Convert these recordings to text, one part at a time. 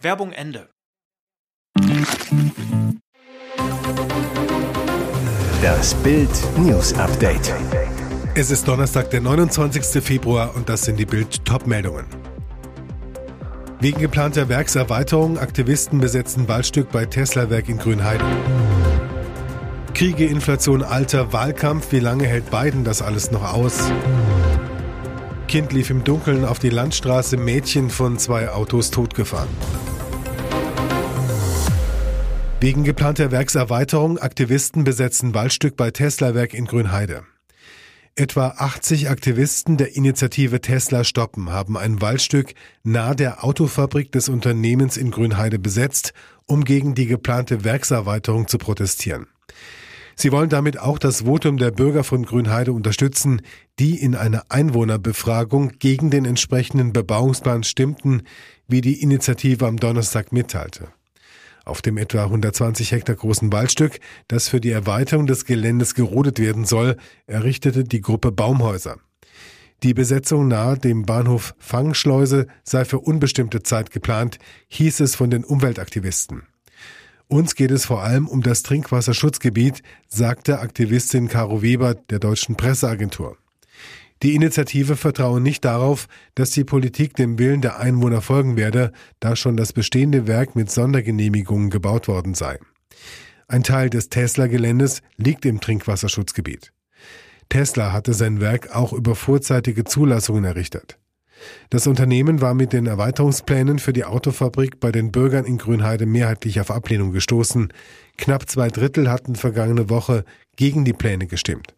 Werbung Ende. Das Bild News Update. Es ist Donnerstag, der 29. Februar und das sind die Bild Topmeldungen. Wegen geplanter Werkserweiterung Aktivisten besetzen Waldstück bei Tesla-Werk in Grünheide. Kriege, Inflation, Alter, Wahlkampf. Wie lange hält Biden das alles noch aus? Kind lief im Dunkeln auf die Landstraße, Mädchen von zwei Autos totgefahren. Wegen geplanter Werkserweiterung Aktivisten besetzen Waldstück bei Tesla-Werk in Grünheide. Etwa 80 Aktivisten der Initiative Tesla Stoppen haben ein Waldstück nahe der Autofabrik des Unternehmens in Grünheide besetzt, um gegen die geplante Werkserweiterung zu protestieren. Sie wollen damit auch das Votum der Bürger von Grünheide unterstützen, die in einer Einwohnerbefragung gegen den entsprechenden Bebauungsplan stimmten, wie die Initiative am Donnerstag mitteilte. Auf dem etwa 120 Hektar großen Waldstück, das für die Erweiterung des Geländes gerodet werden soll, errichtete die Gruppe Baumhäuser. Die Besetzung nahe dem Bahnhof Fangschleuse sei für unbestimmte Zeit geplant, hieß es von den Umweltaktivisten. Uns geht es vor allem um das Trinkwasserschutzgebiet, sagte Aktivistin Caro Weber der deutschen Presseagentur. Die Initiative vertraue nicht darauf, dass die Politik dem Willen der Einwohner folgen werde, da schon das bestehende Werk mit Sondergenehmigungen gebaut worden sei. Ein Teil des Tesla-Geländes liegt im Trinkwasserschutzgebiet. Tesla hatte sein Werk auch über vorzeitige Zulassungen errichtet. Das Unternehmen war mit den Erweiterungsplänen für die Autofabrik bei den Bürgern in Grünheide mehrheitlich auf Ablehnung gestoßen. Knapp zwei Drittel hatten vergangene Woche gegen die Pläne gestimmt.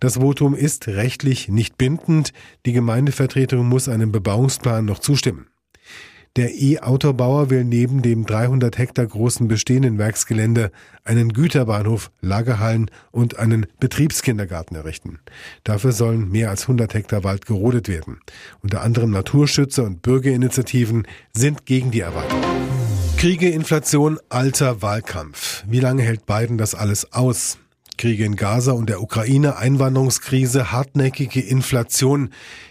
Das Votum ist rechtlich nicht bindend. Die Gemeindevertretung muss einem Bebauungsplan noch zustimmen. Der E-Autobauer will neben dem 300 Hektar großen bestehenden Werksgelände einen Güterbahnhof, Lagerhallen und einen Betriebskindergarten errichten. Dafür sollen mehr als 100 Hektar Wald gerodet werden. Unter anderem Naturschützer und Bürgerinitiativen sind gegen die Erweiterung. Kriege, Inflation, alter Wahlkampf. Wie lange hält Biden das alles aus? Kriege in Gaza und der Ukraine, Einwanderungskrise, hartnäckige Inflation,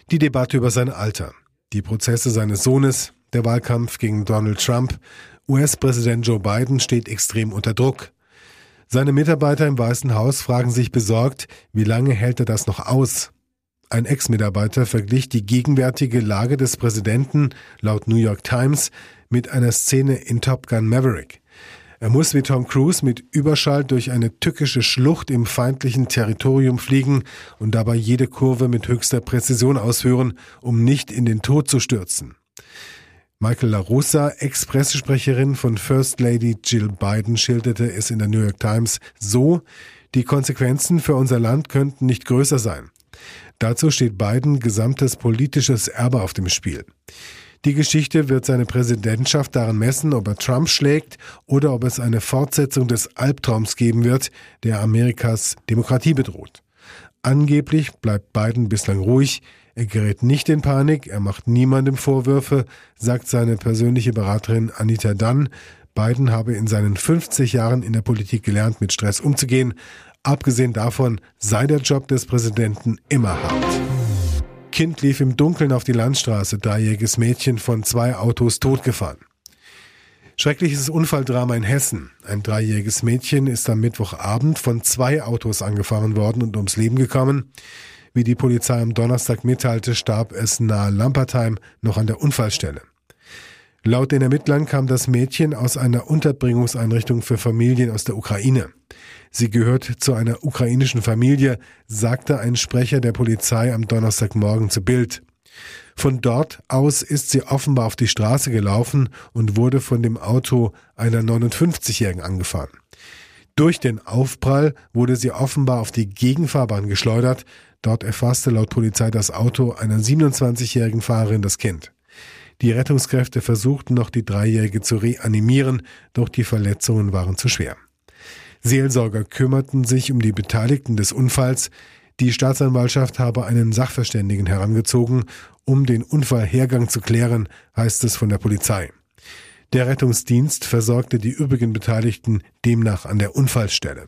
die Debatte über sein Alter. Die Prozesse seines Sohnes, der Wahlkampf gegen Donald Trump. US-Präsident Joe Biden steht extrem unter Druck. Seine Mitarbeiter im Weißen Haus fragen sich besorgt, wie lange hält er das noch aus? Ein Ex-Mitarbeiter verglich die gegenwärtige Lage des Präsidenten laut New York Times mit einer Szene in Top Gun Maverick. Er muss wie Tom Cruise mit Überschall durch eine tückische Schlucht im feindlichen Territorium fliegen und dabei jede Kurve mit höchster Präzision ausführen, um nicht in den Tod zu stürzen. Michael LaRussa, Ex-Pressesprecherin von First Lady Jill Biden, schilderte es in der New York Times so, die Konsequenzen für unser Land könnten nicht größer sein. Dazu steht Biden gesamtes politisches Erbe auf dem Spiel. Die Geschichte wird seine Präsidentschaft daran messen, ob er Trump schlägt oder ob es eine Fortsetzung des Albtraums geben wird, der Amerikas Demokratie bedroht. Angeblich bleibt Biden bislang ruhig. Er gerät nicht in Panik, er macht niemandem Vorwürfe, sagt seine persönliche Beraterin Anita Dunn. Biden habe in seinen 50 Jahren in der Politik gelernt, mit Stress umzugehen. Abgesehen davon sei der Job des Präsidenten immer hart. Kind lief im Dunkeln auf die Landstraße, dreijähriges Mädchen von zwei Autos totgefahren. Schreckliches Unfalldrama in Hessen. Ein dreijähriges Mädchen ist am Mittwochabend von zwei Autos angefahren worden und ums Leben gekommen. Wie die Polizei am Donnerstag mitteilte, starb es nahe Lampertheim noch an der Unfallstelle. Laut den Ermittlern kam das Mädchen aus einer Unterbringungseinrichtung für Familien aus der Ukraine. Sie gehört zu einer ukrainischen Familie, sagte ein Sprecher der Polizei am Donnerstagmorgen zu Bild. Von dort aus ist sie offenbar auf die Straße gelaufen und wurde von dem Auto einer 59-Jährigen angefahren. Durch den Aufprall wurde sie offenbar auf die Gegenfahrbahn geschleudert. Dort erfasste laut Polizei das Auto einer 27-jährigen Fahrerin das Kind. Die Rettungskräfte versuchten noch die Dreijährige zu reanimieren, doch die Verletzungen waren zu schwer. Seelsorger kümmerten sich um die Beteiligten des Unfalls. Die Staatsanwaltschaft habe einen Sachverständigen herangezogen, um den Unfallhergang zu klären, heißt es von der Polizei. Der Rettungsdienst versorgte die übrigen Beteiligten demnach an der Unfallstelle.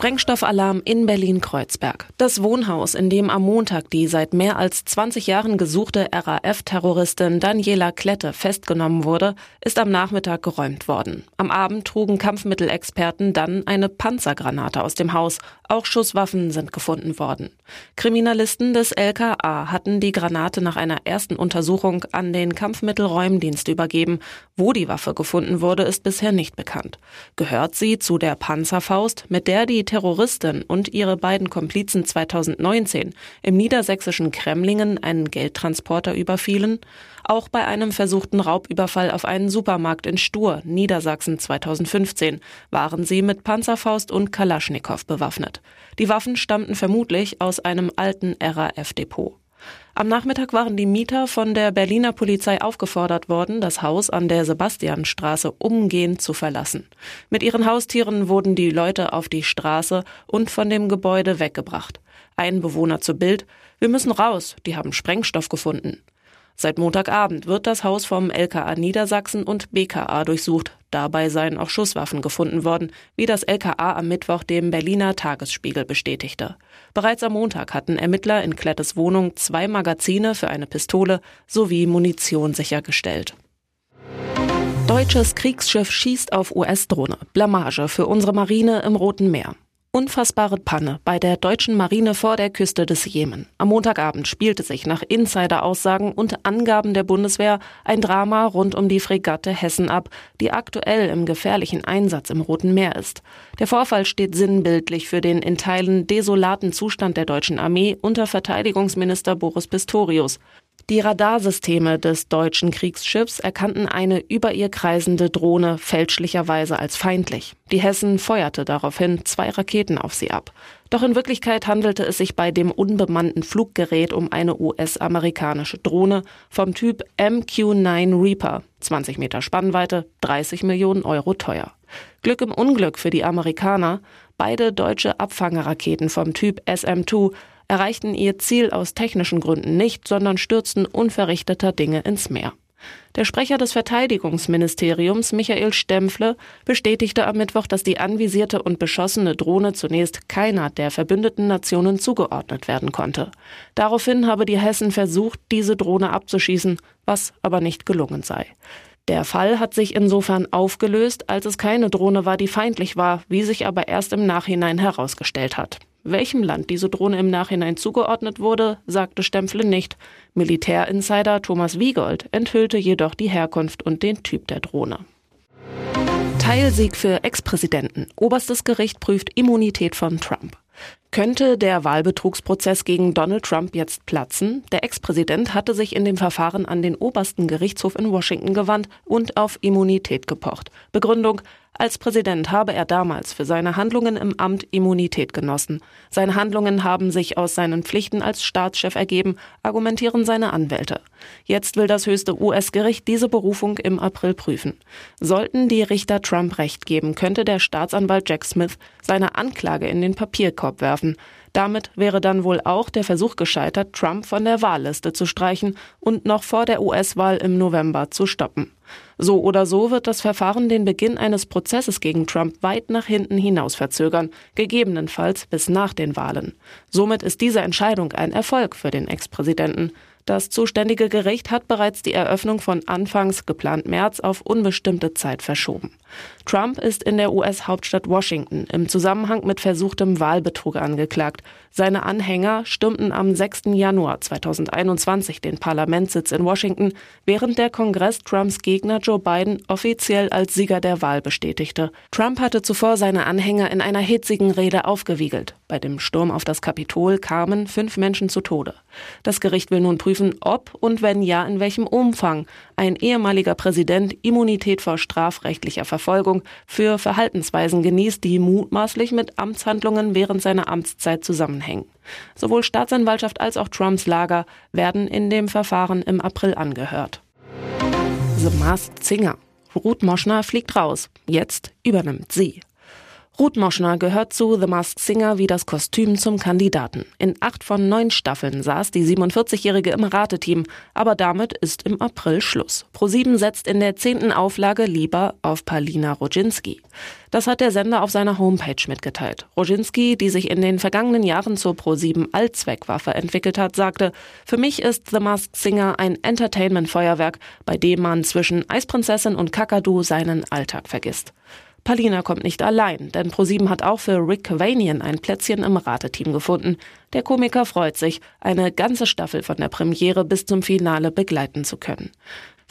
Sprengstoffalarm in Berlin-Kreuzberg. Das Wohnhaus, in dem am Montag die seit mehr als 20 Jahren gesuchte RAF-Terroristin Daniela Klette festgenommen wurde, ist am Nachmittag geräumt worden. Am Abend trugen Kampfmittelexperten dann eine Panzergranate aus dem Haus. Auch Schusswaffen sind gefunden worden. Kriminalisten des LKA hatten die Granate nach einer ersten Untersuchung an den Kampfmittelräumdienst übergeben. Wo die Waffe gefunden wurde, ist bisher nicht bekannt. Gehört sie zu der Panzerfaust, mit der die Terroristin und ihre beiden Komplizen 2019 im niedersächsischen Kremlingen einen Geldtransporter überfielen, auch bei einem versuchten Raubüberfall auf einen Supermarkt in Stur, Niedersachsen 2015, waren sie mit Panzerfaust und Kalaschnikow bewaffnet. Die Waffen stammten vermutlich aus einem alten RAF-Depot. Am Nachmittag waren die Mieter von der Berliner Polizei aufgefordert worden, das Haus an der Sebastianstraße umgehend zu verlassen. Mit ihren Haustieren wurden die Leute auf die Straße und von dem Gebäude weggebracht. Ein Bewohner zu Bild, wir müssen raus, die haben Sprengstoff gefunden. Seit Montagabend wird das Haus vom LKA Niedersachsen und BKA durchsucht. Dabei seien auch Schusswaffen gefunden worden, wie das LKA am Mittwoch dem Berliner Tagesspiegel bestätigte. Bereits am Montag hatten Ermittler in Klettes Wohnung zwei Magazine für eine Pistole sowie Munition sichergestellt. Deutsches Kriegsschiff schießt auf US-Drohne. Blamage für unsere Marine im Roten Meer. Unfassbare Panne bei der deutschen Marine vor der Küste des Jemen. Am Montagabend spielte sich nach Insider-Aussagen und Angaben der Bundeswehr ein Drama rund um die Fregatte Hessen ab, die aktuell im gefährlichen Einsatz im Roten Meer ist. Der Vorfall steht sinnbildlich für den in Teilen desolaten Zustand der deutschen Armee unter Verteidigungsminister Boris Pistorius. Die Radarsysteme des deutschen Kriegsschiffs erkannten eine über ihr kreisende Drohne fälschlicherweise als feindlich. Die Hessen feuerte daraufhin zwei Raketen auf sie ab. Doch in Wirklichkeit handelte es sich bei dem unbemannten Fluggerät um eine US-amerikanische Drohne vom Typ MQ-9 Reaper, 20 Meter Spannweite, 30 Millionen Euro teuer. Glück im Unglück für die Amerikaner, beide deutsche Abfangeraketen vom Typ SM-2 erreichten ihr Ziel aus technischen Gründen nicht, sondern stürzten unverrichteter Dinge ins Meer. Der Sprecher des Verteidigungsministeriums, Michael Stempfle, bestätigte am Mittwoch, dass die anvisierte und beschossene Drohne zunächst keiner der verbündeten Nationen zugeordnet werden konnte. Daraufhin habe die Hessen versucht, diese Drohne abzuschießen, was aber nicht gelungen sei. Der Fall hat sich insofern aufgelöst, als es keine Drohne war, die feindlich war, wie sich aber erst im Nachhinein herausgestellt hat. Welchem Land diese Drohne im Nachhinein zugeordnet wurde, sagte Stempfle nicht. Militärinsider Thomas Wiegold enthüllte jedoch die Herkunft und den Typ der Drohne. Teilsieg für Ex-Präsidenten. Oberstes Gericht prüft Immunität von Trump. Könnte der Wahlbetrugsprozess gegen Donald Trump jetzt platzen? Der Ex-Präsident hatte sich in dem Verfahren an den obersten Gerichtshof in Washington gewandt und auf Immunität gepocht. Begründung, als Präsident habe er damals für seine Handlungen im Amt Immunität genossen. Seine Handlungen haben sich aus seinen Pflichten als Staatschef ergeben, argumentieren seine Anwälte. Jetzt will das höchste US-Gericht diese Berufung im April prüfen. Sollten die Richter Trump recht geben, könnte der Staatsanwalt Jack Smith seine Anklage in den Papierkorb werfen. Damit wäre dann wohl auch der Versuch gescheitert, Trump von der Wahlliste zu streichen und noch vor der US-Wahl im November zu stoppen. So oder so wird das Verfahren den Beginn eines Prozesses gegen Trump weit nach hinten hinaus verzögern, gegebenenfalls bis nach den Wahlen. Somit ist diese Entscheidung ein Erfolg für den Ex-Präsidenten. Das zuständige Gericht hat bereits die Eröffnung von anfangs geplant März auf unbestimmte Zeit verschoben. Trump ist in der US-Hauptstadt Washington im Zusammenhang mit versuchtem Wahlbetrug angeklagt. Seine Anhänger stürmten am 6. Januar 2021 den Parlamentssitz in Washington, während der Kongress Trumps Gegner Joe Biden offiziell als Sieger der Wahl bestätigte. Trump hatte zuvor seine Anhänger in einer hitzigen Rede aufgewiegelt. Bei dem Sturm auf das Kapitol kamen fünf Menschen zu Tode. Das Gericht will nun prüfen, ob und wenn ja, in welchem Umfang ein ehemaliger Präsident Immunität vor strafrechtlicher Verfolgung für Verhaltensweisen genießt, die mutmaßlich mit Amtshandlungen während seiner Amtszeit zusammenhängen. Sowohl Staatsanwaltschaft als auch Trumps Lager werden in dem Verfahren im April angehört. The Masked Singer. Ruth Moschner fliegt raus. Jetzt übernimmt sie. Ruth Moschner gehört zu The Masked Singer wie das Kostüm zum Kandidaten. In acht von neun Staffeln saß die 47-Jährige im Rateteam, aber damit ist im April Schluss. ProSieben setzt in der zehnten Auflage lieber auf Palina Roginski. Das hat der Sender auf seiner Homepage mitgeteilt. Roginski, die sich in den vergangenen Jahren zur ProSieben Allzweckwaffe entwickelt hat, sagte, für mich ist The Masked Singer ein Entertainment-Feuerwerk, bei dem man zwischen Eisprinzessin und Kakadu seinen Alltag vergisst. Palina kommt nicht allein, denn ProSieben hat auch für Rick Cavanian ein Plätzchen im Rateteam gefunden. Der Komiker freut sich, eine ganze Staffel von der Premiere bis zum Finale begleiten zu können.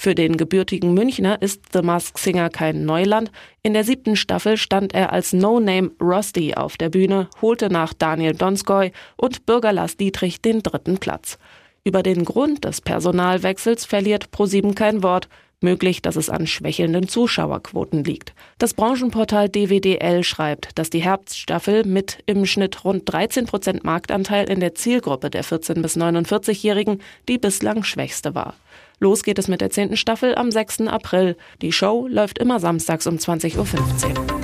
Für den gebürtigen Münchner ist The Masked Singer kein Neuland. In der siebten Staffel stand er als No-Name Rusty auf der Bühne, holte nach Daniel Donskoy und Bürger Lars Dietrich den dritten Platz. Über den Grund des Personalwechsels verliert ProSieben kein Wort. Möglich, dass es an schwächelnden Zuschauerquoten liegt. Das Branchenportal DWDL schreibt, dass die Herbststaffel mit im Schnitt rund 13 Prozent Marktanteil in der Zielgruppe der 14- bis 49-Jährigen die bislang schwächste war. Los geht es mit der zehnten Staffel am 6. April. Die Show läuft immer samstags um 20.15 Uhr.